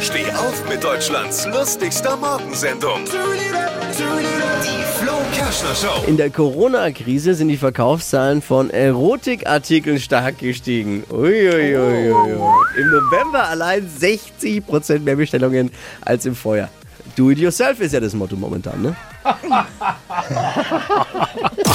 Steh auf mit Deutschlands lustigster Morgensendung. Die Flo Kerschner Show. In der Corona-Krise sind die Verkaufszahlen von Erotikartikeln stark gestiegen. Uiuiui. Im November allein 60% mehr Bestellungen als im Vorjahr. Do it yourself ist ja das Motto momentan, ne?